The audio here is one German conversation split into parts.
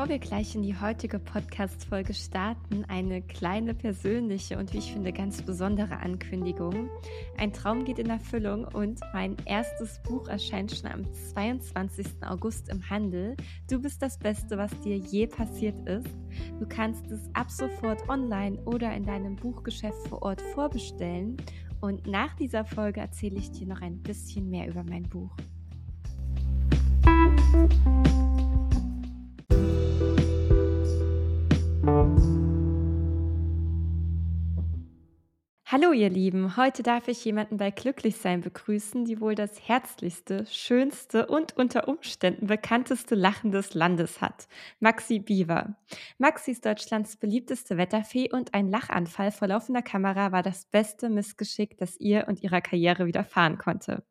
Bevor wir gleich in die heutige Podcast-Folge starten, eine kleine persönliche und wie ich finde ganz besondere Ankündigung. Ein Traum geht in Erfüllung und mein erstes Buch erscheint schon am 22. August im Handel. Du bist das Beste, was dir je passiert ist. Du kannst es ab sofort online oder in deinem Buchgeschäft vor Ort vorbestellen. Und nach dieser Folge erzähle ich dir noch ein bisschen mehr über mein Buch. Hallo ihr Lieben, heute darf ich jemanden bei Glücklichsein begrüßen, die wohl das herzlichste, schönste und unter Umständen bekannteste Lachen des Landes hat. Maxi Biewer. Maxi ist Deutschlands beliebteste Wetterfee und ein Lachanfall vor laufender Kamera war das beste Missgeschick, das ihr und ihrer Karriere widerfahren konnte.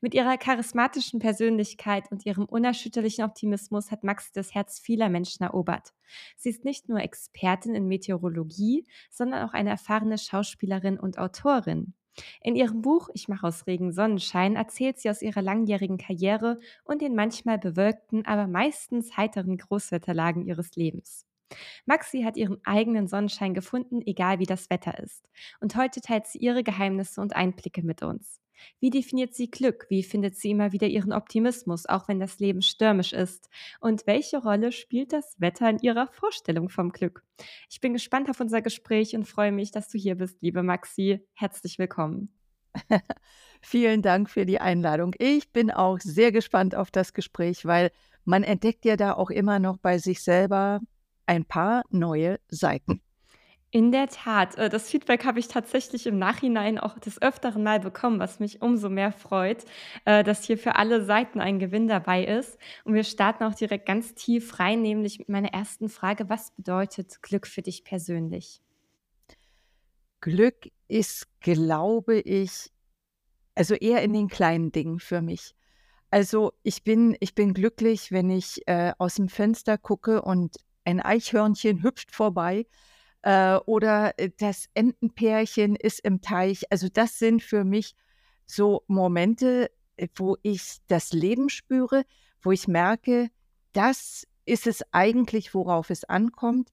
Mit ihrer charismatischen Persönlichkeit und ihrem unerschütterlichen Optimismus hat Maxi das Herz vieler Menschen erobert. Sie ist nicht nur Expertin in Meteorologie, sondern auch eine erfahrene Schauspielerin und Autorin. In ihrem Buch Ich mache aus Regen Sonnenschein erzählt sie aus ihrer langjährigen Karriere und den manchmal bewölkten, aber meistens heiteren Großwetterlagen ihres Lebens. Maxi hat ihren eigenen Sonnenschein gefunden, egal wie das Wetter ist. Und heute teilt sie ihre Geheimnisse und Einblicke mit uns. Wie definiert sie Glück? Wie findet sie immer wieder ihren Optimismus, auch wenn das Leben stürmisch ist? Und welche Rolle spielt das Wetter in ihrer Vorstellung vom Glück? Ich bin gespannt auf unser Gespräch und freue mich, dass du hier bist, liebe Maxi. Herzlich willkommen. Vielen Dank für die Einladung. Ich bin auch sehr gespannt auf das Gespräch, weil man entdeckt ja da auch immer noch bei sich selber ein paar neue Seiten. In der Tat, äh, das Feedback habe ich tatsächlich im Nachhinein auch des Öfteren mal bekommen, was mich umso mehr freut, äh, dass hier für alle Seiten ein Gewinn dabei ist. Und wir starten auch direkt ganz tief rein, nämlich mit meiner ersten Frage. Was bedeutet Glück für dich persönlich? Glück ist, glaube ich, also eher in den kleinen Dingen für mich. Also ich bin, ich bin glücklich, wenn ich äh, aus dem Fenster gucke und ein Eichhörnchen hüpft vorbei äh, oder äh, das Entenpärchen ist im Teich. Also das sind für mich so Momente, äh, wo ich das Leben spüre, wo ich merke, das ist es eigentlich, worauf es ankommt.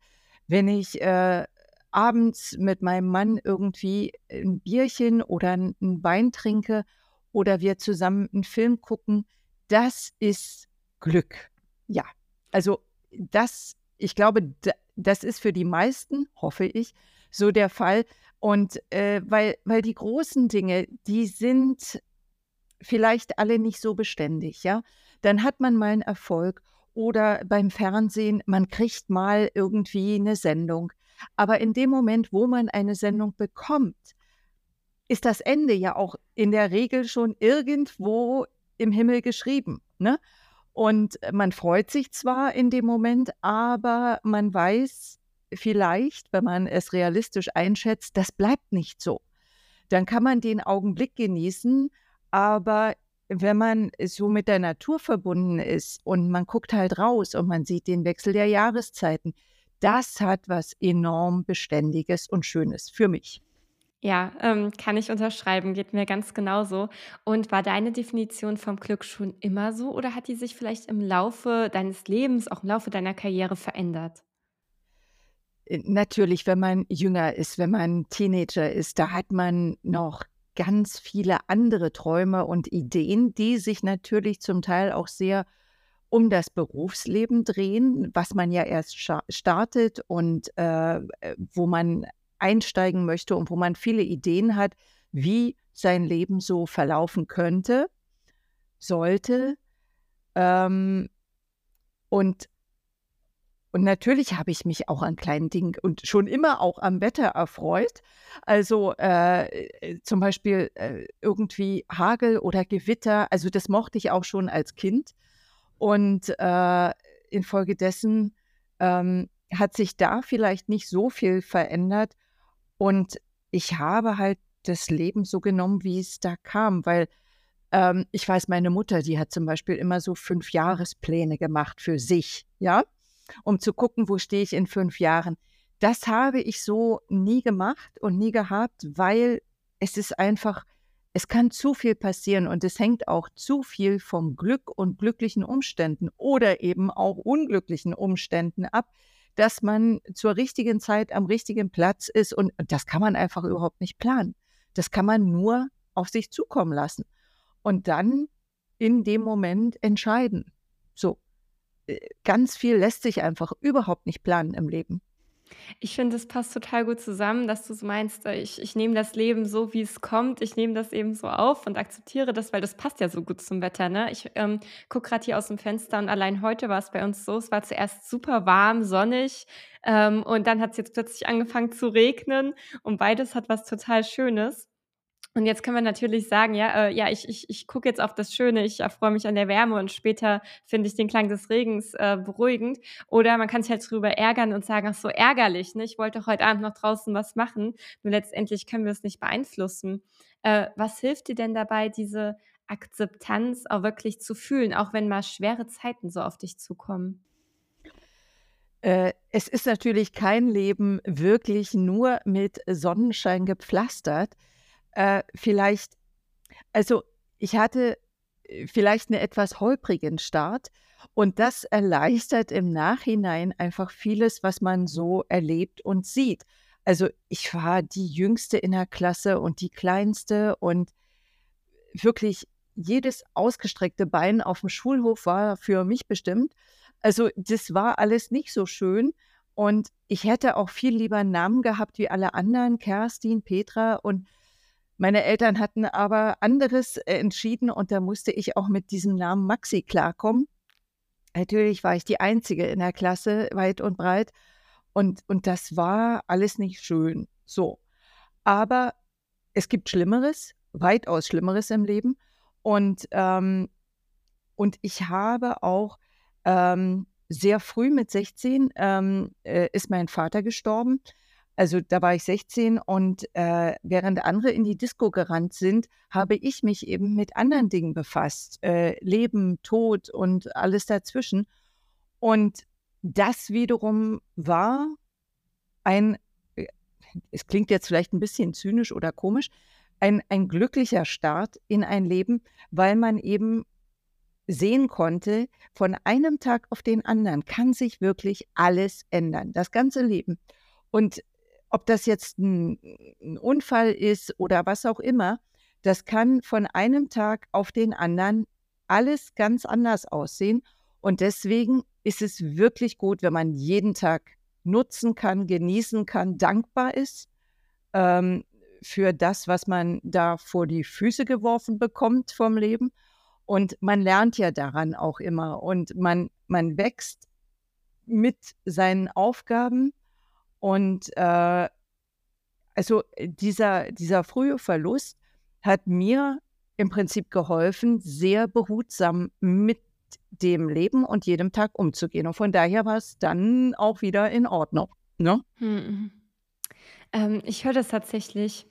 Wenn ich äh, abends mit meinem Mann irgendwie ein Bierchen oder ein Wein trinke oder wir zusammen einen Film gucken, das ist Glück. Ja, also das, ich glaube, das ist für die meisten, hoffe ich, so der Fall. Und äh, weil, weil die großen Dinge, die sind vielleicht alle nicht so beständig, ja. Dann hat man mal einen Erfolg oder beim Fernsehen, man kriegt mal irgendwie eine Sendung. Aber in dem Moment, wo man eine Sendung bekommt, ist das Ende ja auch in der Regel schon irgendwo im Himmel geschrieben. Ne? Und man freut sich zwar in dem Moment, aber man weiß vielleicht, wenn man es realistisch einschätzt, das bleibt nicht so. Dann kann man den Augenblick genießen, aber wenn man so mit der Natur verbunden ist und man guckt halt raus und man sieht den Wechsel der Jahreszeiten, das hat was enorm Beständiges und Schönes für mich. Ja, ähm, kann ich unterschreiben, geht mir ganz genauso. Und war deine Definition vom Glück schon immer so oder hat die sich vielleicht im Laufe deines Lebens, auch im Laufe deiner Karriere verändert? Äh, natürlich, wenn man jünger ist, wenn man Teenager ist, da hat man noch ganz viele andere Träume und Ideen, die sich natürlich zum Teil auch sehr um das Berufsleben drehen, was man ja erst startet und äh, äh, wo man einsteigen möchte und wo man viele Ideen hat, wie sein Leben so verlaufen könnte, sollte. Ähm, und, und natürlich habe ich mich auch an kleinen Dingen und schon immer auch am Wetter erfreut. Also äh, zum Beispiel äh, irgendwie Hagel oder Gewitter, also das mochte ich auch schon als Kind. Und äh, infolgedessen ähm, hat sich da vielleicht nicht so viel verändert. Und ich habe halt das Leben so genommen, wie es da kam, weil ähm, ich weiß, meine Mutter, die hat zum Beispiel immer so fünf Jahrespläne gemacht für sich, ja, um zu gucken, wo stehe ich in fünf Jahren. Das habe ich so nie gemacht und nie gehabt, weil es ist einfach, Es kann zu viel passieren und es hängt auch zu viel vom Glück und glücklichen Umständen oder eben auch unglücklichen Umständen ab, dass man zur richtigen Zeit am richtigen Platz ist und das kann man einfach überhaupt nicht planen. Das kann man nur auf sich zukommen lassen und dann in dem Moment entscheiden. So, äh, ganz viel lässt sich einfach überhaupt nicht planen im Leben. Ich finde, das passt total gut zusammen, dass du so meinst, äh, ich ich nehme das Leben so, wie es kommt. Ich nehme das eben so auf und akzeptiere das, weil das passt ja so gut zum Wetter, ne? Ich, ähm, gucke grad hier aus dem Fenster und allein heute war es bei uns so, es war zuerst super warm, sonnig, ähm, und dann hat es jetzt plötzlich angefangen zu regnen und beides hat was total Schönes. Und jetzt können wir natürlich sagen, ja, äh, ja, ich ich ich gucke jetzt auf das Schöne, ich erfreue mich an der Wärme und später finde ich den Klang des Regens, äh, beruhigend. Oder man kann sich halt drüber ärgern und sagen: „Ach so, ärgerlich, ne? Ich wollte heute Abend noch draußen was machen.“ Nur letztendlich können wir es nicht beeinflussen. Äh, was hilft dir denn dabei, diese Akzeptanz auch wirklich zu fühlen, auch wenn mal schwere Zeiten so auf dich zukommen? Äh, es ist natürlich kein Leben wirklich nur mit Sonnenschein gepflastert. Äh, vielleicht also, ich hatte, äh, vielleicht 'n etwas holprigen Start und das erleichtert im Nachhinein einfach vieles, was man so erlebt und sieht. Also, ich war die Jüngste in der Klasse und die Kleinste und wirklich jedes ausgestreckte Bein aufm Schulhof war für mich bestimmt. Also, das war alles nicht so schön und ich hätte auch viel lieber 'n Namen gehabt wie alle anderen, Kerstin, Petra und meine Eltern hatten aber anderes äh, entschieden und da musste ich auch mit diesem Namen Maxi klarkommen. Natürlich war ich die Einzige in der Klasse, weit und breit. Und und das war alles nicht schön, so. Aber es gibt Schlimmeres, weitaus Schlimmeres im Leben. Und, ähm und ich habe auch, ähm, sehr früh mit 16, ähm, äh, ist mein Vater gestorben. Also, da war ich 16 und, äh, während andere in die Disco gerannt sind, habe ich mich eben mit anderen Dingen befasst, äh, Leben, Tod und alles dazwischen. Und das wiederum war ein äh, es klingt jetzt vielleicht 'n bisschen zynisch oder komisch, ein ein glücklicher Start in ein Leben, weil man eben sehen konnte, von einem Tag auf den anderen kann sich wirklich alles ändern, das ganze Leben. Und ob das jetzt 'n 'n Unfall ist oder was auch immer, das kann von einem Tag auf den anderen alles ganz anders aussehen. Und deswegen ist es wirklich gut, wenn man jeden Tag nutzen kann, genießen kann, dankbar ist, ähm, für das, was man da vor die Füße geworfen bekommt vom Leben. Und man lernt ja daran auch immer und man man wächst mit seinen Aufgaben und, äh, also, äh, dieser dieser frühe Verlust hat mir im Prinzip geholfen, sehr behutsam mit dem Leben und jedem Tag umzugehen. Und von daher war's dann auch wieder in Ordnung, ne? Mhm. Ähm, ich höre das tatsächlich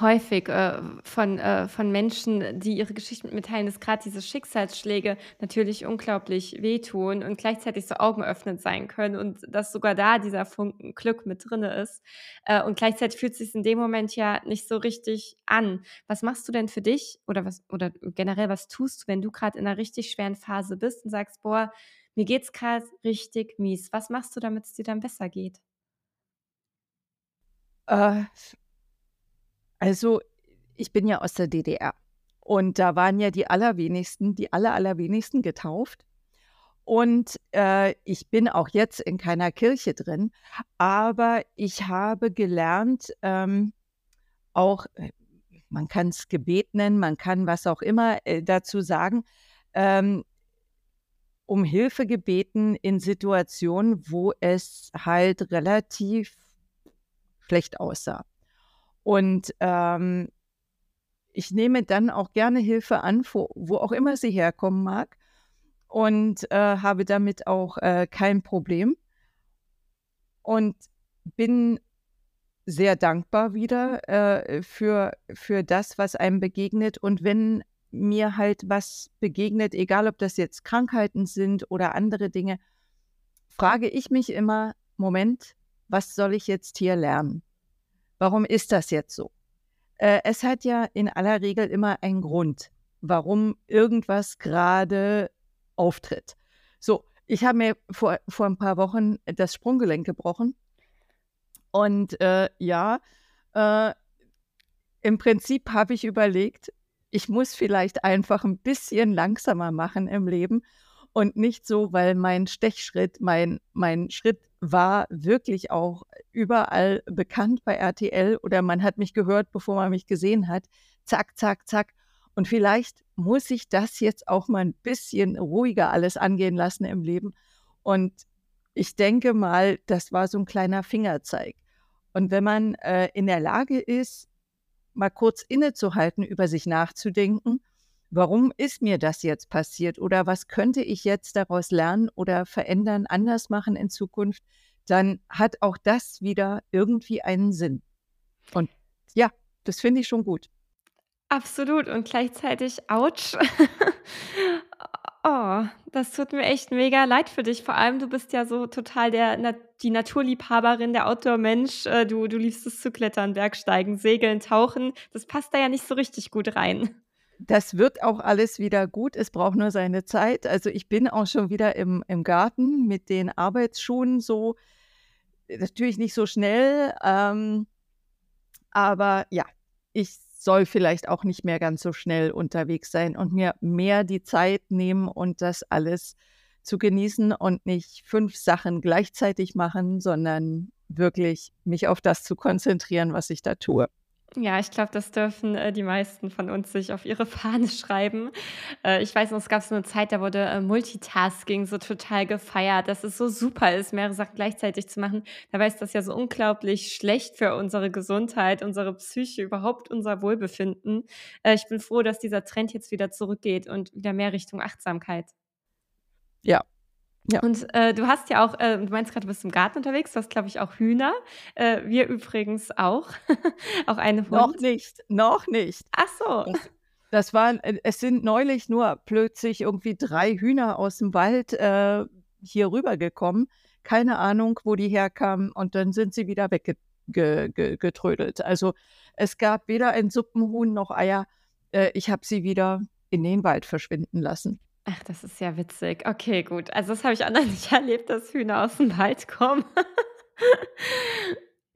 häufig, äh, von äh, von Menschen, die ihre Geschichten mit mir teilen, dass grad diese Schicksalsschläge natürlich unglaublich wehtun und gleichzeitig so augenöffnend sein können und dass sogar da dieser Funken Glück mit drinne ist. Äh, und gleichzeitig fühlt sich's in dem Moment ja nicht so richtig an. Was machst du denn für dich oder was oder generell, was tust du, wenn du grad in 'ner richtig schweren Phase bist und sagst: „Boah, mir geht's grad richtig mies.“ Was machst du, damit's dir dann besser geht? Also, ich bin ja aus der DDR und da waren ja die allerwenigsten die aller allerwenigsten getauft. Und, äh, ich bin auch jetzt in keiner Kirche drin, aber ich habe gelernt, ähm, auch äh, man kann's Gebet nennen, man kann was auch immer, äh, dazu sagen, ähm, um Hilfe gebeten in Situationen, wo es halt relativ schlecht aussah. Und, ähm, ich nehme dann auch gerne Hilfe an, wo auch immer sie herkommen mag und, äh, habe damit auch, äh, kein Problem und bin sehr dankbar wieder, äh, für für das, was einem begegnet. Und wenn mir halt was begegnet, egal ob das jetzt Krankheiten sind oder andere Dinge, frage ich mich immer: „Moment, was soll ich jetzt hier lernen? Warum ist das jetzt so?“ Äh, es hat ja in aller Regel immer einen Grund, warum irgendwas gerade auftritt. So, ich habe mir vor, vor ein paar Wochen das Sprunggelenk gebrochen. Und äh, ja, äh, im Prinzip habe ich überlegt, ich muss vielleicht einfach ein bisschen langsamer machen im Leben und nicht so, weil mein Stechschritt, mein, mein Schritt war wirklich auch überall bekannt bei RTL oder man hat mich gehört, bevor man mich gesehen hat. Zack, zack, zack. Und vielleicht muss ich das jetzt auch mal ein bisschen ruhiger alles angehen lassen im Leben. Und ich denke mal, das war so ein kleiner Fingerzeig. Und wenn man äh, in der Lage ist, mal kurz innezuhalten, über sich nachzudenken, warum ist mir das jetzt passiert oder was könnte ich jetzt daraus lernen oder verändern, anders machen in Zukunft, dann hat auch das wieder irgendwie einen Sinn. Und ja, das finde ich schon gut. Absolut und gleichzeitig ouch. Oh, das tut mir echt mega leid für dich. Vor allem, du bist ja so total der die Naturliebhaberin, der Outdoor-Mensch. Äh, du du liebst es zu klettern, Bergsteigen, Segeln, Tauchen. Das passt da ja nicht so richtig gut rein. Das wird auch alles wieder gut. Es braucht nur seine Zeit. Also, ich bin auch schon wieder im im Garten mit den Arbeitsschuhen so natürlich nicht so schnell, ähm, aber ja, ich soll vielleicht auch nicht mehr ganz so schnell unterwegs sein und mir mehr die Zeit nehmen und das alles zu genießen und nicht fünf Sachen gleichzeitig machen, sondern wirklich mich auf das zu konzentrieren, was ich da tue. Ja, ich glaube, das dürfen, äh, die meisten von uns sich auf ihre Fahne schreiben. Äh, ich weiß noch, es gab so eine Zeit, da wurde, äh, Multitasking so total gefeiert, dass es so super ist, mehrere Sachen gleichzeitig zu machen. Dabei ist das ja so unglaublich schlecht für unsere Gesundheit, unsere Psyche, überhaupt unser Wohlbefinden. Äh, ich bin froh, dass dieser Trend jetzt wieder zurückgeht und wieder mehr Richtung Achtsamkeit. Ja, ja. Und, äh, du hast ja auch äh, du meinst gerade, du bist im Garten unterwegs, du hast, glaube ich, auch Hühner. Äh, wir übrigens auch. Auch Noch Hund. nicht, noch nicht. Ach so. Das das waren äh, es sind neulich nur plötzlich irgendwie drei Hühner aus dem Wald, äh, hier rübergekommen. Keine Ahnung, wo die herkamen und dann sind sie wieder weggetrödelt. ge. Also, es gab weder ein Suppenhuhn noch Eier. Äh, ich habe sie wieder in den Wald verschwinden lassen. Ach, das ist ja witzig. Okay, gut. Also, das habe ich auch noch nicht erlebt, dass Hühner aus dem Wald kommen.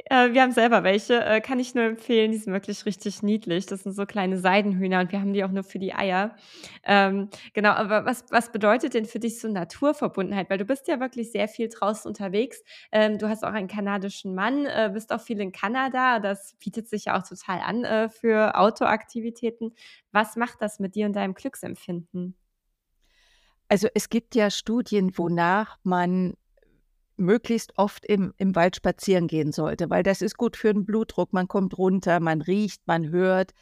Äh, wir haben selber welche, äh, kann ich nur empfehlen. Die sind wirklich richtig niedlich. Das sind so kleine Seidenhühner und wir haben die auch nur für die Eier. Ähm, genau, aber was was bedeutet denn für dich so Naturverbundenheit? Weil du bist ja wirklich sehr viel draußen unterwegs. Ähm, du hast auch einen kanadischen Mann, äh, bist auch viel in Kanada. Das bietet sich ja auch total an, äh, für Outdoor-Aktivitäten. Was macht das mit dir und deinem Glücksempfinden? Also, es gibt ja Studien, wonach man möglichst oft im im Wald spazieren gehen sollte, weil das ist gut für den Blutdruck. Man kommt runter, man riecht, man hört,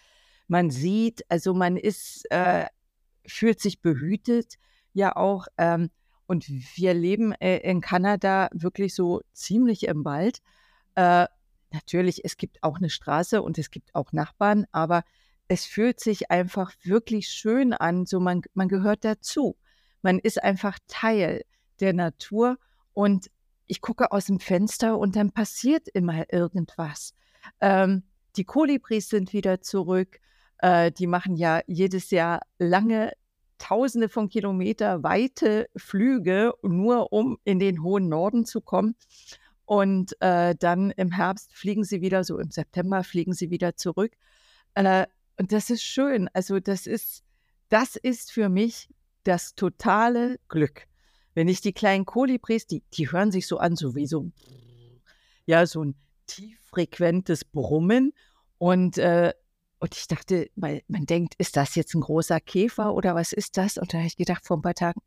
man sieht. Also, man ist äh, fühlt sich behütet ja auch, ähm, und wir leben, äh, in Kanada wirklich so ziemlich im Wald. Äh, natürlich, es gibt auch eine Straße und es gibt auch Nachbarn, aber es fühlt sich einfach wirklich schön an, so man man gehört dazu. Man ist einfach Teil der Natur und ich gucke aus dem Fenster und dann passiert immer irgendwas. Ähm, die Kolibris sind wieder zurück. Äh, die machen ja jedes Jahr lange Tausende von Kilometer weite Flüge, nur um in den hohen Norden zu kommen. Und äh, dann im Herbst fliegen sie wieder, so im September fliegen sie wieder zurück. Äh, und das ist schön. Also das ist, das ist für mich das totale Glück. Wenn ich die kleinen Kolibris, die, die hören sich so an, so wie so, ja, so ein tieffrequentes Brummen. Und, äh, und ich dachte, weil man denkt, ist das jetzt ein großer Käfer oder was ist das? Und da habe ich gedacht, vor ein paar Tagen,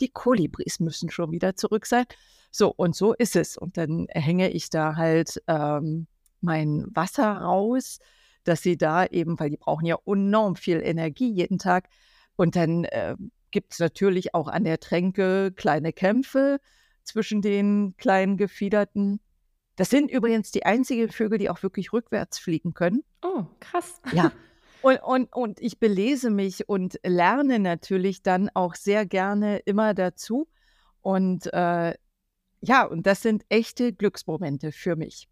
die Kolibris müssen schon wieder zurück sein. So, und so ist es. Und dann hänge ich da halt ähm, mein Wasser raus, dass sie da eben, weil die brauchen ja enorm viel Energie jeden Tag. Und dann äh, gibt es natürlich auch an der Tränke kleine Kämpfe zwischen den kleinen Gefiederten. Das sind übrigens die einzigen Vögel, die auch wirklich rückwärts fliegen können. Oh, krass. Ja. Und, und, und ich belese mich und lerne natürlich dann auch sehr gerne immer dazu. Und äh, ja, und das sind echte Glücksmomente für mich.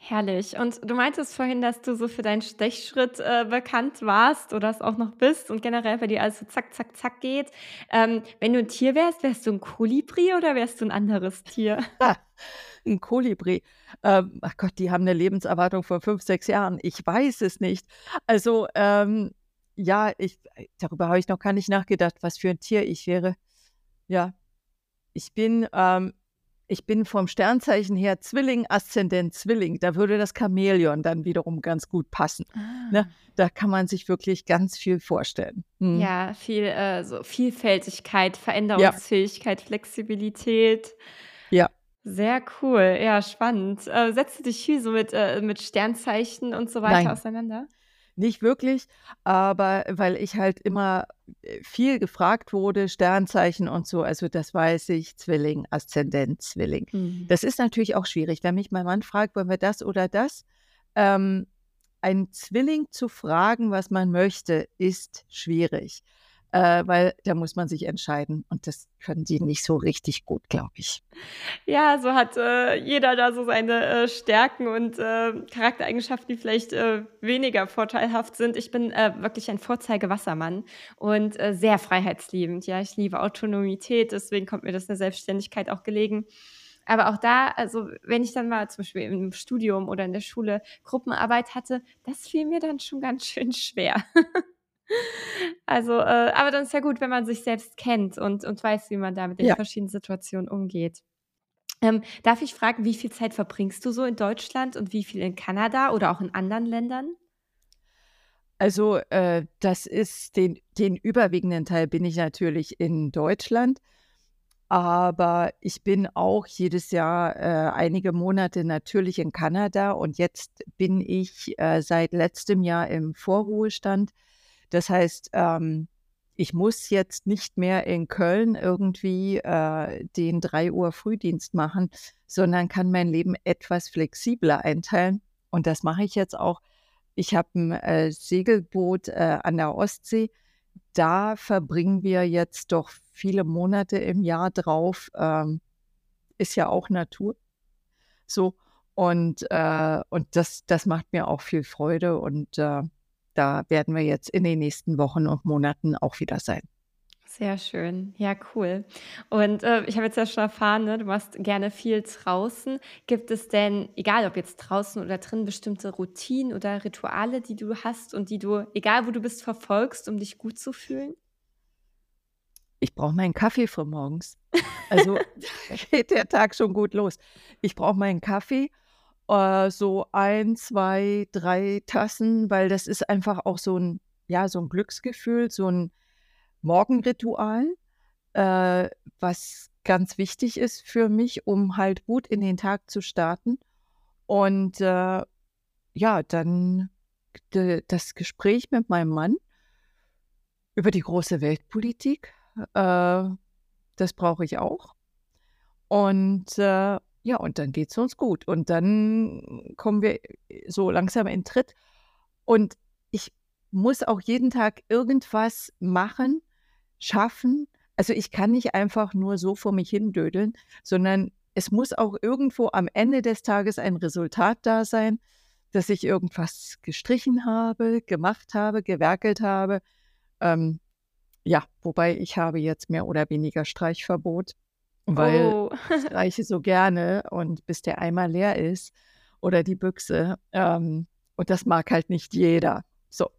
Herrlich. Und du meintest vorhin, dass du so für deinen Stechschritt, äh, bekannt warst oder es auch noch bist und generell bei dir alles so zack, zack, zack geht. Ähm, wenn du 'n Tier wärst, wärst du 'n Kolibri oder wärst du 'n anderes Tier? 'N Kolibri. Ähm, ach Gott, die haben 'ne Lebenserwartung von 5, 6 Jahren. Ich weiß es nicht. Also, ähm, ja, ich darüber habe ich noch gar nicht nachgedacht, was für 'n Tier ich wäre. Ja, ich bin, ähm ich bin vom Sternzeichen her Zwilling, Aszendent Zwilling. Da würde das Chamäleon dann wiederum ganz gut passen, ne? Ah. Da kann man sich wirklich ganz viel vorstellen. Mhm. Ja, viel, äh, so Vielfältigkeit, Ja. Veränderungsfähigkeit, Flexibilität. Ja. Sehr cool, ja, spannend. Äh, setzt du dich viel so mit äh, mit Sternzeichen und so weiter Nein. auseinander? Nicht wirklich, aber weil ich halt immer, äh, viel gefragt wurde, Sternzeichen und so, also das weiß ich, Zwilling, Aszendent Zwilling. Mhm. Das ist natürlich auch schwierig, wenn mich mein Mann fragt: „Wollen wir das oder das?“ Ähm, einen Zwilling zu fragen, was man möchte, ist schwierig, äh, weil da muss man sich entscheiden und das können die nicht so richtig gut, glaube ich. Ja, so hat, äh, jeder da so seine, äh, Stärken und, äh, Charaktereigenschaften, die vielleicht, äh, weniger vorteilhaft sind. Ich bin, äh, wirklich ein Vorzeige-Wassermann und, äh, sehr freiheitsliebend. Ja, ich liebe Autonomität, deswegen kommt mir das in der Selbstständigkeit auch gelegen. Aber auch da also, wenn ich dann mal zum Beispiel im Studium oder in der Schule Gruppenarbeit hatte, das fiel mir dann schon ganz schön schwer. Also, äh aber dann ist ja gut, wenn man sich selbst kennt und und weiß, wie man da mit den Ja. verschiedenen Situationen umgeht. Ähm, darf ich fragen, wie viel Zeit verbringst du so in Deutschland und wie viel in Kanada oder auch in anderen Ländern? Also, äh, das ist den den überwiegenden Teil bin ich natürlich in Deutschland, aber ich bin auch jedes Jahr, äh, einige Monate natürlich in Kanada und jetzt bin ich, äh, seit letztem Jahr im Vorruhestand. Das heißt, ähm, ich muss jetzt nicht mehr in Köln irgendwie, äh, den 3:00 Frühdienst machen, sondern kann mein Leben etwas flexibler einteilen und das mache ich jetzt auch. Ich habe 'n, äh, Segelboot, äh, an der Ostsee. Da verbringen wir jetzt doch viele Monate im Jahr drauf. Ähm, ist ja auch Natur. So und, äh und das das macht mir auch viel Freude und, äh, da werden wir jetzt in den nächsten Wochen und Monaten auch wieder sein. Sehr schön. Ja, cool. Und, äh, ich habe jetzt ja schon erfahren, ne, du machst gerne viel draußen. Gibt es denn, egal ob jetzt draußen oder drin, bestimmte Routinen oder Rituale, die du hast und die du, egal wo du bist, verfolgst, um dich gut zu fühlen? Ich brauche meinen Kaffee frühmorgens. Also, da geht der Tag schon gut los. Ich brauche meinen Kaffee, äh, so 1, 2, 3 Tassen, weil das ist einfach auch so 'n ja, so 'n Glücksgefühl, so 'n Morgenritual, äh, was ganz wichtig ist für mich, um halt gut in den Tag zu starten. Und, äh, ja, dann das Gespräch mit meinem Mann über die große Weltpolitik, äh, das brauche ich auch. Und, äh, ja, und dann geht's uns gut. Und dann kommen wir so langsam in Tritt. Und ich muss auch jeden Tag irgendwas machen, schaffen. Also, ich kann nicht einfach nur so vor mich hindödeln, sondern es muss auch irgendwo am Ende des Tages ein Resultat da sein, dass ich irgendwas gestrichen habe, gemacht habe, gewerkelt habe. Ähm, ja, wobei ich habe jetzt mehr oder weniger Streichverbot, weil Oh. ich streiche so gerne und bis der Eimer leer ist oder die Büchse, ähm, und das mag halt nicht jeder. So.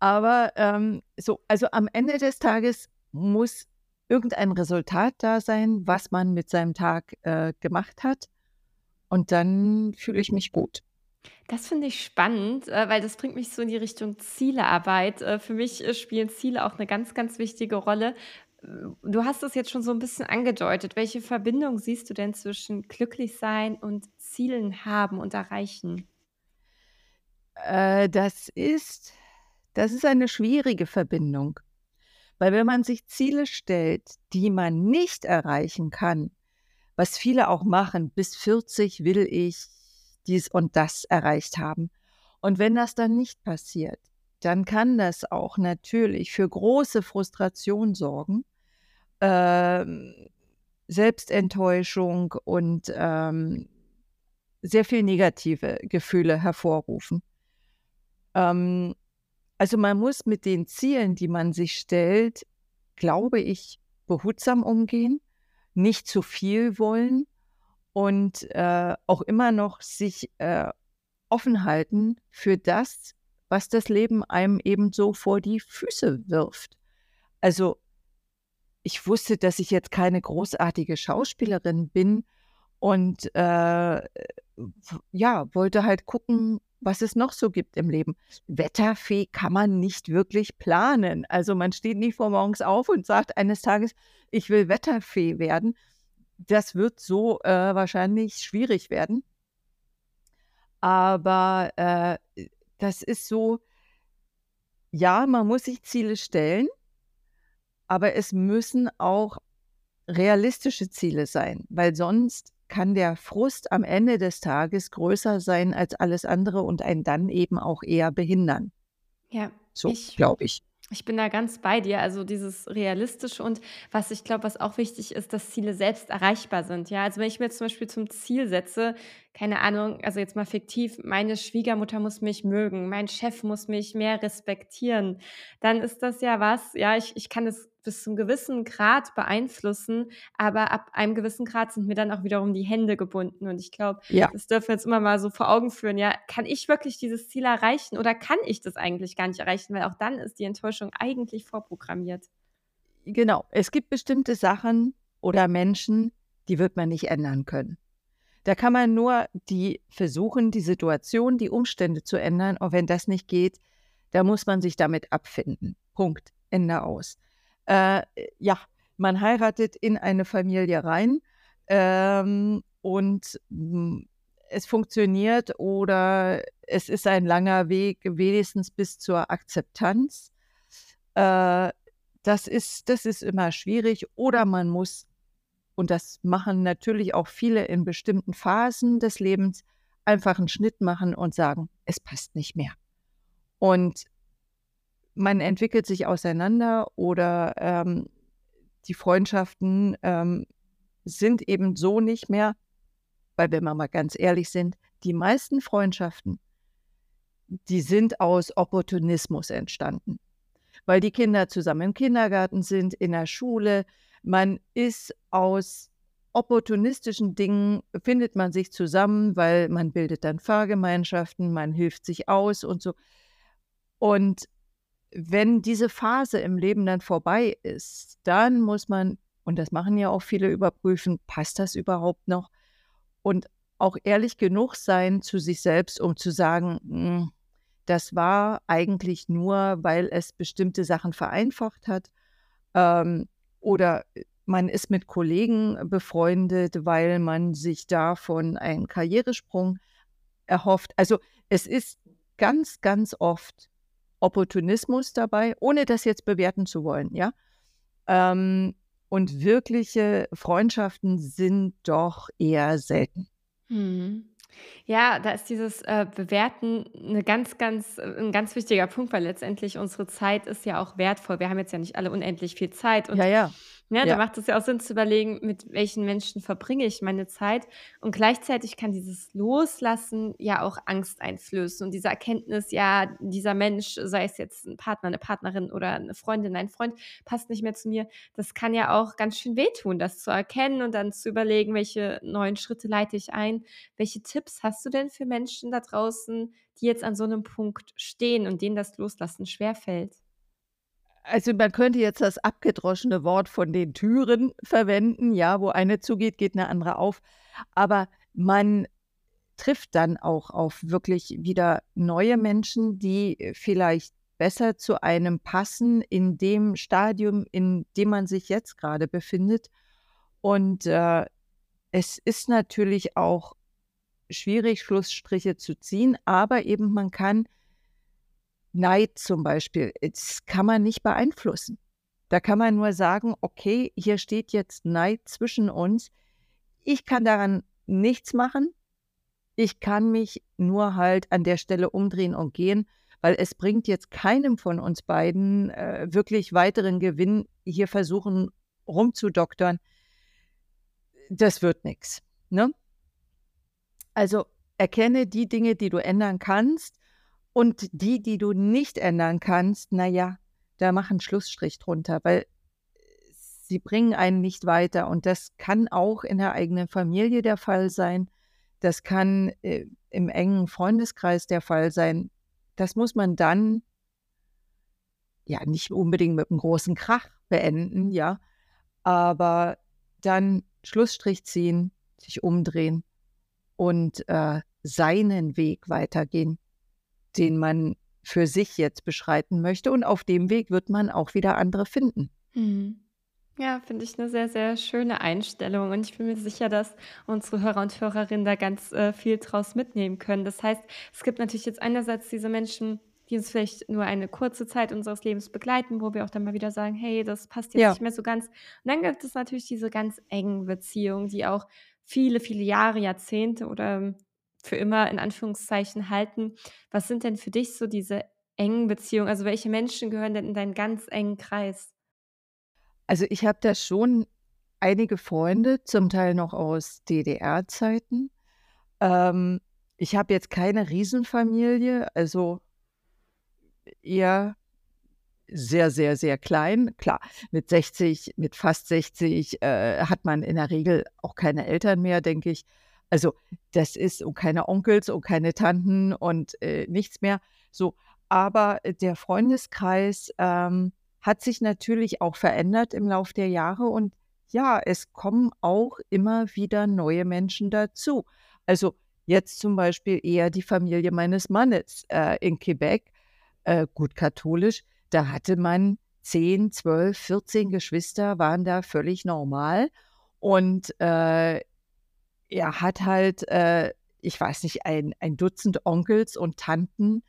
Aber, ähm, so also, am Ende des Tages muss irgendein Resultat da sein, was man mit seinem Tag, äh, gemacht hat. Und dann fühle ich mich gut. Das finde ich spannend, äh, weil das bringt mich so in die Richtung Zielearbeit. Äh, für mich, äh, spielen Ziele auch 'ne ganz, ganz wichtige Rolle. Du hast es jetzt schon so 'n bisschen angedeutet. Welche Verbindung siehst du denn zwischen glücklich sein und Zielen haben und erreichen? Äh, das ist das ist eine schwierige Verbindung. Weil wenn man sich Ziele stellt, die man nicht erreichen kann, was viele auch machen: „Bis 40 will ich dies und das erreicht haben.“ Und wenn das dann nicht passiert, dann kann das auch natürlich für große Frustration sorgen, ähm, Selbstenttäuschung und, ähm sehr viel negative Gefühle hervorrufen. Ähm, also man muss mit den Zielen, die man sich stellt, glaube ich, behutsam umgehen, nicht zu viel wollen und äh, auch immer noch sich äh, offen halten für das, was das Leben einem eben so vor die Füße wirft. Also ich wusste, dass ich jetzt keine großartige Schauspielerin bin und äh, ja, wollte halt gucken, was es noch so gibt im Leben. Wetterfee kann man nicht wirklich planen. Also man steht nicht vor morgens auf und sagt eines Tages, ich will Wetterfee werden. Das wird so äh, wahrscheinlich schwierig werden. Aber äh, das ist so, ja, man muss sich Ziele stellen, aber es müssen auch realistische Ziele sein, weil sonst kann der Frust am Ende des Tages größer sein als alles andere und einen dann eben auch eher behindern. Ja, So, ich glaube ich. Ich bin da ganz bei dir. Also dieses Realistische und was ich glaube, was auch wichtig ist, dass Ziele selbst erreichbar sind. Ja, also wenn ich mir zum Beispiel zum Ziel setze, keine Ahnung, also jetzt mal fiktiv, meine Schwiegermutter muss mich mögen, mein Chef muss mich mehr respektieren, dann ist das ja was, ja, ich, ich kann es bis zum gewissen Grad beeinflussen, aber ab einem gewissen Grad sind mir dann auch wiederum die Hände gebunden. Und ich glaube, Ja, das dürfen wir jetzt immer mal so vor Augen führen. Ja, kann ich wirklich dieses Ziel erreichen oder kann ich das eigentlich gar nicht erreichen? Weil auch dann ist die Enttäuschung eigentlich vorprogrammiert. genau. Es gibt bestimmte Sachen oder Menschen, die wird man nicht ändern können. Da kann man nur die versuchen, die Situation, die Umstände zu ändern. Und wenn das nicht geht, da muss man sich damit abfinden. Punkt. Ende aus. Äh, ja, man heiratet in eine Familie rein ähm, und mm, es funktioniert oder es ist ein langer Weg, wenigstens bis zur Akzeptanz. Äh, das ist, das ist immer schwierig. Oder man muss, und das machen natürlich auch viele in bestimmten Phasen des Lebens, einfach einen Schnitt machen und sagen, es passt nicht mehr. Und man entwickelt sich auseinander oder ähm, die Freundschaften ähm, sind eben so nicht mehr, weil wenn wir mal ganz ehrlich sind, die meisten Freundschaften, die sind aus Opportunismus entstanden, weil die Kinder zusammen im Kindergarten sind, in der Schule. Man ist aus opportunistischen Dingen, findet man sich zusammen, weil man bildet dann Fahrgemeinschaften, man hilft sich aus und so. Und wenn diese Phase im Leben dann vorbei ist, dann muss man, und das machen ja auch viele, überprüfen, passt das überhaupt noch? Und auch ehrlich genug sein zu sich selbst, um zu sagen, hm, das war eigentlich nur, weil es bestimmte Sachen vereinfacht hat. Ähm, oder man ist mit Kollegen befreundet, weil man sich davon einen Karrieresprung erhofft. Also es ist ganz, ganz oft Opportunismus dabei, ohne das jetzt bewerten zu wollen, ja. Ähm, und wirkliche Freundschaften sind doch eher selten. Mhm. Ja, da ist dieses, äh, Bewerten 'ne ganz, ganz äh, 'n ganz wichtiger Punkt, weil letztendlich unsere Zeit ist ja auch wertvoll. Wir haben jetzt ja nicht alle unendlich viel Zeit Ja, und, ja, ne, da ja. macht es ja auch Sinn zu überlegen, mit welchen Menschen verbringe ich meine Zeit und gleichzeitig kann dieses Loslassen ja auch Angst einflößen und diese Erkenntnis, ja, dieser Mensch, sei es jetzt 'n Partner, 'ne Partnerin oder 'ne Freundin, ein Freund, passt nicht mehr zu mir. Das kann ja auch ganz schön wehtun, das zu erkennen und dann zu überlegen, welche neuen Schritte leite ich ein. Welche Tipps hast du denn für Menschen da draußen, die jetzt an so 'nem Punkt stehen und denen das Loslassen schwerfällt? Also, man könnte jetzt das abgedroschene Wort von den Türen verwenden, ja, wo eine zugeht, geht eine andere auf. Aber man trifft dann auch auf wirklich wieder neue Menschen, die vielleicht besser zu einem passen in dem Stadium, in dem man sich jetzt gerade befindet. Und, äh, es ist natürlich auch schwierig, Schlussstriche zu ziehen, aber eben man kann Neid zum Beispiel, das kann man nicht beeinflussen. Da kann man nur sagen: „Okay, hier steht jetzt Neid zwischen uns. Ich kann daran nichts machen. Ich kann mich nur halt an der Stelle umdrehen und gehen, weil es bringt jetzt keinem von uns beiden, äh, wirklich weiteren Gewinn, hier versuchen rumzudoktern. Das wird nix, ne? Also, erkenne die Dinge, die du ändern kannst und die, die du nicht ändern kannst, na ja, da mach 'n Schlussstrich drunter, weil sie bringen einen nicht weiter und das kann auch in der eigenen Familie der Fall sein. Das kann, äh, im engen Freundeskreis der Fall sein. Das muss man dann ja, nicht unbedingt mit 'nem großen Krach beenden, ja, aber dann Schlussstrich ziehen, sich umdrehen und, äh, seinen Weg weitergehen, den man für sich jetzt beschreiten möchte und auf dem Weg wird man auch wieder andere finden. Mhm. Ja, finde ich 'ne sehr, sehr schöne Einstellung und ich bin mir sicher, dass unsere Hörer und Hörerinnen da ganz, äh, viel draus mitnehmen können. Das heißt, es gibt natürlich jetzt einerseits diese Menschen, die uns vielleicht nur eine kurze Zeit unseres Lebens begleiten, wo wir auch dann mal wieder sagen: „Hey, das passt jetzt Ja. nicht mehr so ganz.“ Und dann gibt es natürlich diese ganz engen Beziehungen, die auch viele, viele Jahre, Jahrzehnte oder für immer in Anführungszeichen halten. Was sind denn für dich so diese engen Beziehungen? Also, welche Menschen gehören denn in deinen ganz engen Kreis? Also, ich habe da schon einige Freunde, zum Teil noch aus DDR-Zeiten. Ähm, ich habe jetzt keine Riesenfamilie, also eher sehr, sehr, sehr klein. Klar, mit 60 mit fast 60, äh, hat man in der Regel auch keine Eltern mehr, denke ich. Also, das ist und keine Onkels und keine Tanten und, äh, nichts mehr, so. Aber der Freundeskreis, ähm, hat sich natürlich auch verändert im Lauf der Jahre und ja, es kommen auch immer wieder neue Menschen dazu. Also, jetzt zum Beispiel eher die Familie meines Mannes, äh, in Quebec, äh, gut katholisch. Da hatte man 10, 12, 14 Geschwister, waren da völlig normal und, äh, er hat halt, äh, ich weiß nicht, ein ein Dutzend Onkels und Tanten,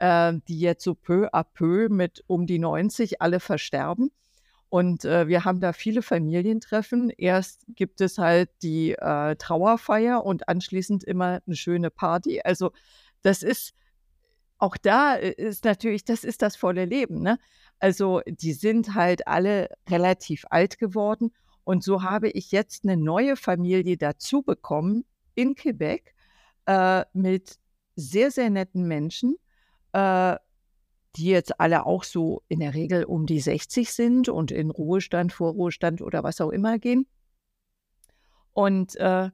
äh, die jetzt so peu à peu mit um die 90 alle versterben. Und, äh, wir haben da viele Familientreffen. Erst gibt es halt die, äh, Trauerfeier und anschließend immer 'ne schöne Party. Also, das ist auch da i ist natürlich das ist das volle Leben, ne? Also, die sind halt alle relativ alt geworden und so habe ich jetzt 'ne neue Familie dazu bekommen in Quebec, äh, mit sehr, sehr netten Menschen, äh, die jetzt alle auch so in der Regel um die 60 sind und in Ruhestand, Vorruhestand oder was auch immer gehen. Und, äh,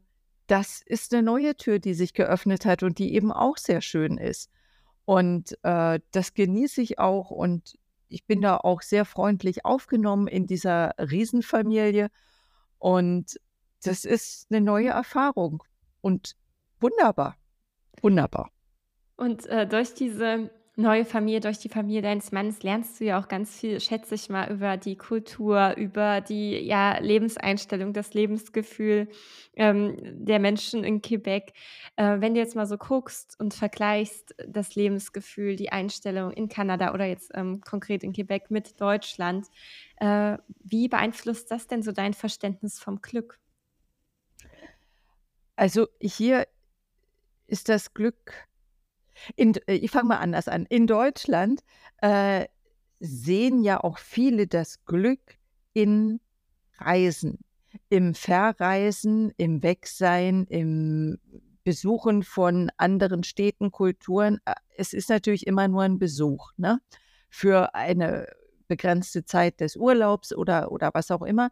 das ist 'ne neue Tür, die sich geöffnet hat und die eben auch sehr schön ist. Und, äh, das genieße ich auch und ich bin da auch sehr freundlich aufgenommen in dieser Riesenfamilie und das ist 'ne neue Erfahrung und wunderbar, wunderbar. Und, äh, durch diese neue Familie, durch die Familie deines Mannes lernst du ja auch ganz viel, schätze ich mal, über die Kultur, über die, ja, Lebenseinstellung, das Lebensgefühl, ähm, der Menschen in Quebec. Äh, wenn du jetzt mal so guckst und vergleichst das Lebensgefühl, die Einstellung in Kanada oder jetzt, ähm, konkret in Quebec mit Deutschland, äh, wie beeinflusst das denn so dein Verständnis vom Glück? Also, hier ist das Glück in äh, ich fange mal anders an. In Deutschland, äh, sehen ja auch viele das Glück in Reisen, im Verreisen, im Weg-Sein, im Besuchen von anderen Städten, Kulturen. Äh, es ist natürlich immer nur 'n Besuch, ne, für eine begrenzte Zeit des Urlaubs oder oder was auch immer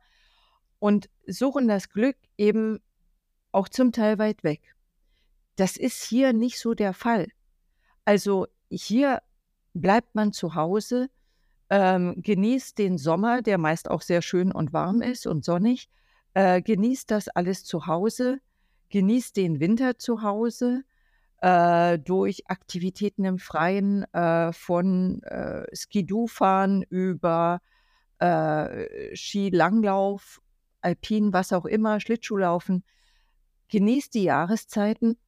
und suchen das Glück eben auch zum Teil weit weg. Das ist hier nicht so der Fall. Also, hier bleibt man zu Hause, ähm, genießt den Sommer, der meist auch sehr schön und warm ist und sonnig, äh, genießt das alles zu Hause, genießt den Winter zu Hause, äh, durch Aktivitäten im Freien, äh, von, äh, Ski-Doo-Fahren über, äh, Skilanglauf, Alpin, was auch immer, Schlittschuhlaufen. Genießt die Jahreszeiten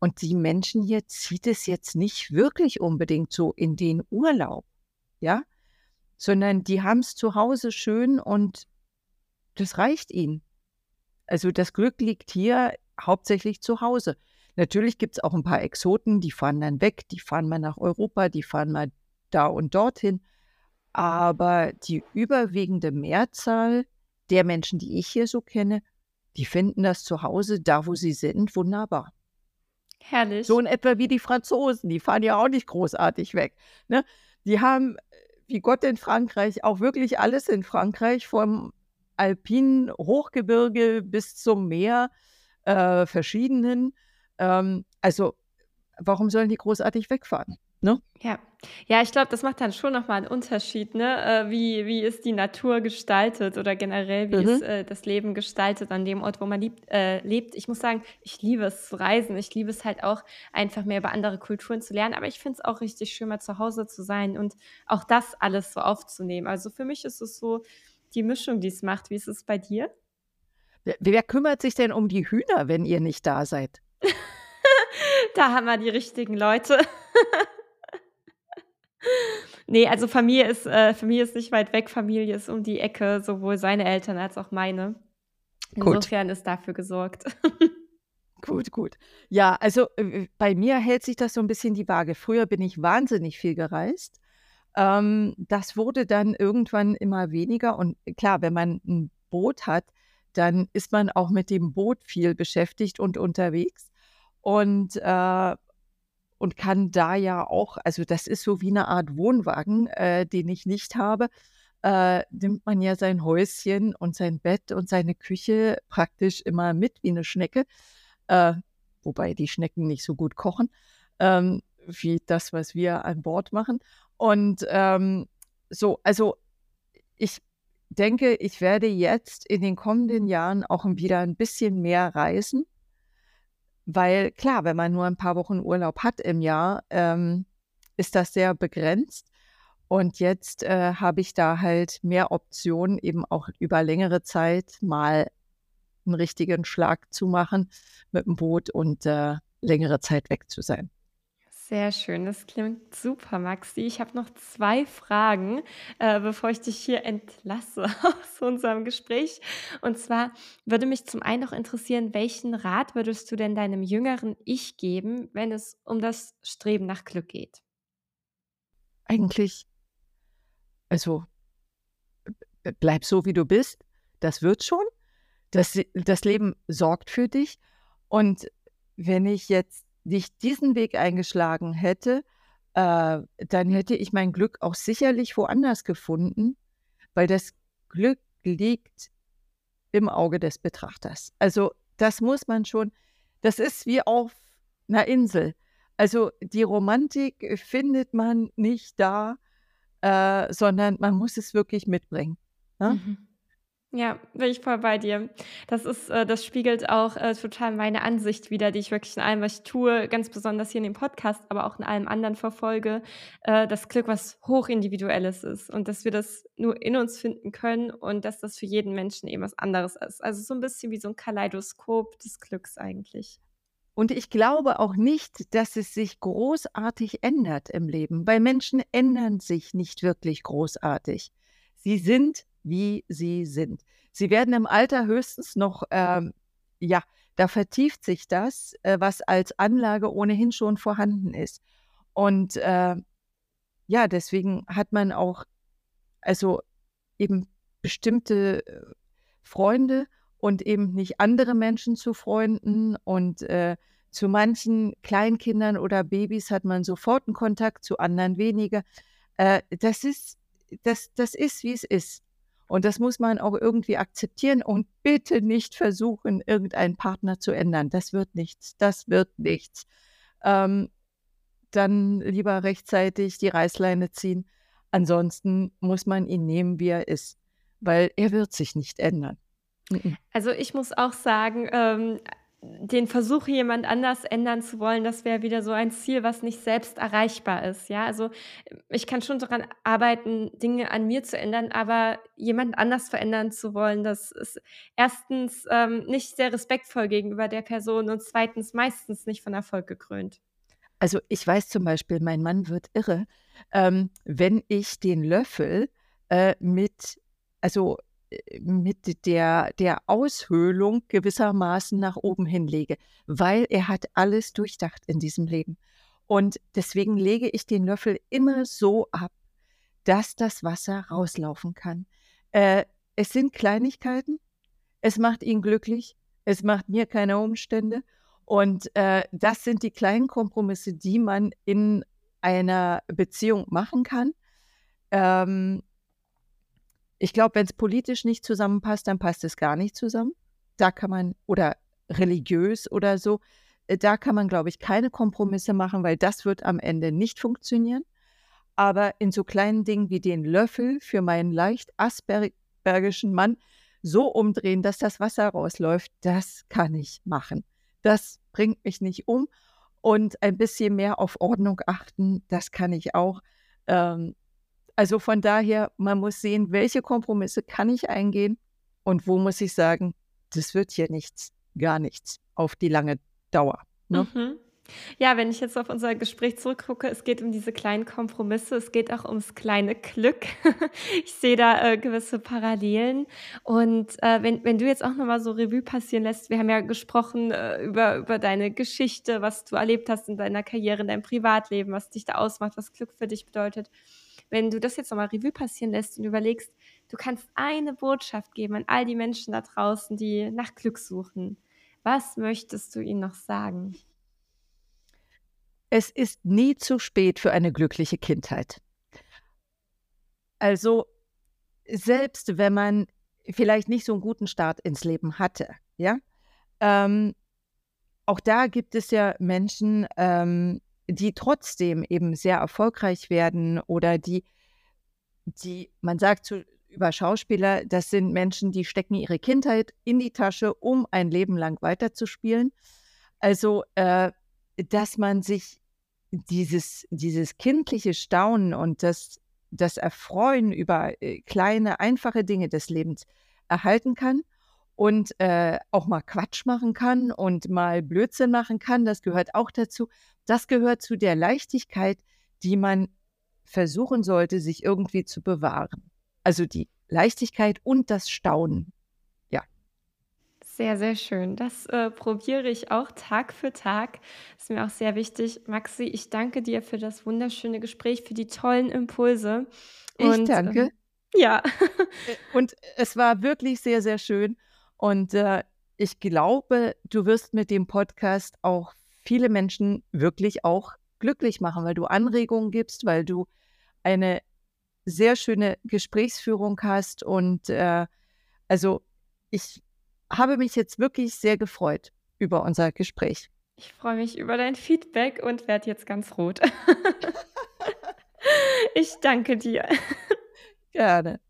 und die Menschen hier zieht es jetzt nicht wirklich unbedingt so in den Urlaub, ja, sondern die haben's zu Hause schön und das reicht ihnen. Also, das Glück liegt hier hauptsächlich zu Hause. Natürlich gibt's auch 'n paar Exoten, die fahren dann weg, die fahren mal nach Europa, die fahren mal da und dorthin. Aber die überwiegende Mehrzahl der Menschen, die ich hier so kenne, die finden das zu Hause, da wo sie sind, wunderbar. Herrlich. So in etwa wie die Franzosen, die fahren ja auch nicht großartig weg, ne? Die haben, wie Gott in Frankreich, auch wirklich alles in Frankreich, vom alpinen Hochgebirge bis zum Meer, äh, verschiedenen. Ähm, also, warum sollen die großartig wegfahren, ne? Ja. Ja, ich glaube, das macht dann schon noch mal 'n Unterschied, ne? Äh, wie wie ist die Natur gestaltet oder generell, wie ist, Mhm. äh, das Leben gestaltet an dem Ort, wo man liebt äh, lebt. Ich muss sagen, ich liebe es zu reisen. Ich liebe es halt auch, einfach mehr über andere Kulturen zu lernen, aber ich finde es auch richtig schön, mal zu Hause zu sein und auch das alles so aufzunehmen. Also, für mich ist es so die Mischung, die es macht. Wie ist es bei dir? Wer wer kümmert sich denn um die Hühner, wenn ihr nicht da seid? Da haben wir die richtigen Leute. Ne, also Familie ist äh, Familie ist nicht weit weg, Familie ist um die Ecke, sowohl seine Eltern als auch meine. Gut. Insofern ist dafür gesorgt. Gut, gut. Ja, also, äh, bei mir hält sich das so 'n bisschen die Waage. Früher bin ich wahnsinnig viel gereist. Ähm, das wurde dann irgendwann immer weniger und klar, wenn man 'n Boot hat, dann ist man auch mit dem Boot viel beschäftigt und unterwegs und, äh und kann da ja auch also, das ist so wie 'ne Art Wohnwagen, äh, den ich nicht habe. Äh, nimmt man ja sein Häuschen und sein Bett und seine Küche praktisch immer mit wie 'ne Schnecke, äh, wobei die Schnecken nicht so gut kochen, ähm, wie das, was wir an Bord machen. Und, ähm, so, also, ich denke, ich werde jetzt in den kommenden Jahren auch wieder 'n bisschen mehr reisen. Weil klar, wenn man nur 'n paar Wochen Urlaub hat im Jahr, ähm, ist das sehr begrenzt. Und jetzt, äh, habe ich da halt mehr Optionen, eben auch über längere Zeit mal 'n richtigen Schlag zu machen mit'm Boot und, äh, längere Zeit weg zu sein. Sehr schön, das klingt super, Maxi. Ich habe noch 2 Fragen, äh, bevor ich dich hier entlasse aus unserem Gespräch. Und zwar würde mich zum einen noch interessieren, welchen Rat würdest du denn deinem jüngeren Ich geben, wenn es um das Streben nach Glück geht? Eigentlich also, bleib so, wie du bist. Das wird schon. Das das Leben sorgt für dich. Und wenn ich jetzt nicht diesen Weg eingeschlagen hätte, äh, dann hätte ich mein Glück auch sicherlich woanders gefunden, weil das Glück liegt im Auge des Betrachters. Also, das muss man schon das ist wie auf 'ner Insel. Also, die Romantik findet man nicht da, äh, sondern man muss es wirklich mitbringen, ne? Mhm. Ja, bin ich voll bei dir. Das ist äh, das spiegelt auch, äh, total meine Ansicht wider, die ich wirklich in allem, was ich tue, ganz besonders hier in dem Podcast, aber auch in allem anderen verfolge, äh, dass Glück was Hochindividuelles ist und dass wir das nur in uns finden können und dass das für jeden Menschen eben was anderes ist. Also, so 'n bisschen wie so 'n Kaleidoskop des Glücks eigentlich. Und ich glaube auch nicht, dass es sich großartig ändert im Leben, weil Menschen ändern sich nicht wirklich großartig. Sie sind, wie sie sind. Sie werden im Alter höchstens noch, ähm ja, da vertieft sich das, äh, was als Anlage ohnehin schon vorhanden ist. Und, äh, ja, deswegen hat man auch also, eben bestimmte, äh, Freunde und eben nicht andere Menschen zu Freunden. Und, äh, zu manchen Kleinkindern oder Babys hat man sofort 'n Kontakt, zu anderen weniger. Äh, das ist das das ist, wie es ist. Und das muss man auch irgendwie akzeptieren und bitte nicht versuchen, irgendeinen Partner zu ändern. Das wird nichts. Das wird nichts. Ähm, dann lieber rechtzeitig die Reißleine ziehen. Ansonsten muss man ihn nehmen, wie er ist, weil er wird sich nicht ändern. Also, ich muss auch sagen, ähm, den Versuch, jemand anders ändern zu wollen, das wäre wieder so ein Ziel, was nicht selbst erreichbar ist, ja? Also, ich kann schon daran arbeiten, Dinge an mir zu ändern, aber jemand anders verändern zu wollen, das ist 1. ähm, nicht sehr respektvoll gegenüber der Person und 2. meistens nicht von Erfolg gekrönt. Also, ich weiß zum Beispiel, mein Mann wird irre, ähm, wenn ich den Löffel, äh, mit also, mit der der Aushöhlung gewissermaßen nach oben hin lege, weil er hat alles durchdacht in diesem Leben. Und deswegen lege ich den Löffel immer so ab, dass das Wasser rauslaufen kann. Äh, es sind Kleinigkeiten, es macht ihn glücklich, es macht mir keine Umstände Und, äh, das sind die kleinen Kompromisse, die man in einer Beziehung machen kann. Ähm ich glaube, wenn's politisch nicht zusammenpasst, dann passt es gar nicht zusammen. Da kann man oder religiös oder so, äh, da kann man, glaube ich, keine Kompromisse machen, weil das wird am Ende nicht funktionieren. Aber in so kleinen Dingen wie den Löffel für meinen leicht aspergischen Mann so umdrehen, dass das Wasser rausläuft, das kann ich machen. Das bringt mich nicht um. Und ein bisschen mehr auf Ordnung achten, das kann ich auch. Ähm, also von daher, man muss sehen, welche Kompromisse kann ich eingehen und wo muss ich sagen, das wird hier nichts, gar nichts auf die lange Dauer, ne? Mhm. Ja, wenn ich jetzt auf unser Gespräch zurückgucke, es geht um diese kleinen Kompromisse, es geht auch ums kleine Glück. Ich sehe da, äh, gewisse Parallelen. Und, äh, wenn wenn du jetzt auch noch mal so Revue passieren lässt wir haben ja gesprochen, äh, über über deine Geschichte, was du erlebt hast in deiner Karriere, in deinem Privatleben, was dich da ausmacht, was Glück für dich bedeutet. Wenn du das jetzt noch mal Revue passieren lässt und überlegst, du kannst eine Botschaft geben an all die Menschen da draußen, die nach Glück suchen. Was möchtest du ihnen noch sagen? Es ist nie zu spät für eine glückliche Kindheit. Also, selbst wenn man vielleicht nicht so 'n guten Start ins Leben hatte, ja? Ähm, auch da gibt es ja Menschen, ähm, die trotzdem eben sehr erfolgreich werden oder die die man sagt so über Schauspieler, das sind Menschen, die stecken ihre Kindheit in die Tasche, um ein Leben lang weiterzuspielen. Also, äh, dass man sich dieses dieses kindliche Staunen und das das Erfreuen über, äh, kleine, einfache Dinge des Lebens erhalten kann und, äh, auch mal Quatsch machen kann und mal Blödsinn machen kann, das gehört auch dazu. Das gehört zu der Leichtigkeit, die man versuchen sollte, sich irgendwie zu bewahren. Also, die Leichtigkeit und das Staunen. Ja. Sehr, sehr schön. Das, äh, probiere ich auch Tag für Tag. Ist mir auch sehr wichtig. Maxi, ich danke dir für das wunderschöne Gespräch, für die tollen Impulse Ich und, danke. ähm ja. Äh, und es war wirklich sehr, sehr schön und, äh, ich glaube, du wirst mit dem Podcast auch viele Menschen wirklich auch glücklich machen, weil du Anregungen gibst, weil du eine sehr schöne Gesprächsführung hast und, äh, also, ich habe mich jetzt wirklich sehr gefreut über unser Gespräch. Ich freue mich über dein Feedback und werde jetzt ganz rot. Ich danke dir. Gerne.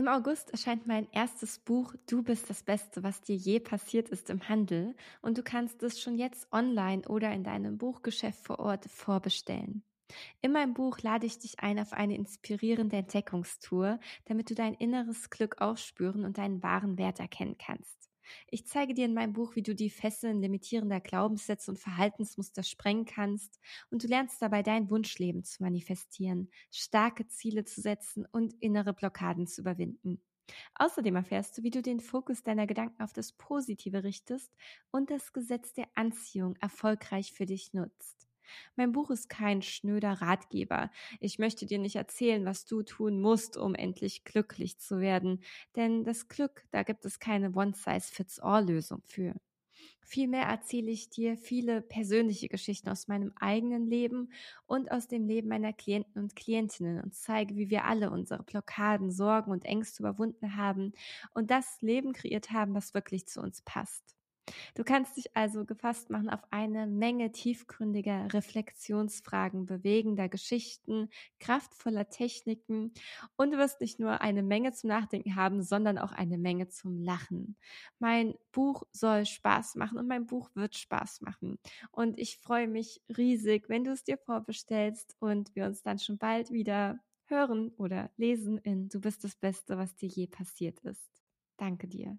Im August erscheint mein erstes Buch „Du bist das Beste, was dir je passiert ist“ im Handel und du kannst es schon jetzt online oder in deinem Buchgeschäft vor Ort vorbestellen. In meinem Buch lade ich dich ein auf eine inspirierende Entdeckungstour, damit du dein inneres Glück aufspüren und deinen wahren Wert erkennen kannst. Ich zeige dir in meinem Buch, wie du die Fesseln limitierender Glaubenssätze und Verhaltensmuster sprengen kannst und du lernst dabei dein Wunschleben zu manifestieren, starke Ziele zu setzen und innere Blockaden zu überwinden. Außerdem erfährst du, wie du den Fokus deiner Gedanken auf das Positive richtest und das Gesetz der Anziehung erfolgreich für dich nutzt. Mein Buch ist kein schnöder Ratgeber. Ich möchte dir nicht erzählen, was du tun musst, um endlich glücklich zu werden, denn das Glück, da gibt es keine One-Size-Fits-All-Lösung für. Vielmehr erzähle ich dir viele persönliche Geschichten aus meinem eigenen Leben und aus dem Leben meiner Klienten und Klientinnen und zeige, wie wir alle unsere Blockaden, Sorgen und Ängste überwunden haben und das Leben kreiert haben, was wirklich zu uns passt. Du kannst dich also gefasst machen auf eine Menge tiefgründiger Reflexionsfragen, bewegender Geschichten, kraftvoller Techniken und du wirst nicht nur eine Menge zum Nachdenken haben, sondern auch eine Menge zum Lachen. Mein Buch soll Spaß machen und mein Buch wird Spaß machen. Und ich freue mich riesig, wenn du es dir vorbestellst und wir uns dann schon bald wieder hören oder lesen in Du bist das Beste, was dir je passiert ist. Danke dir.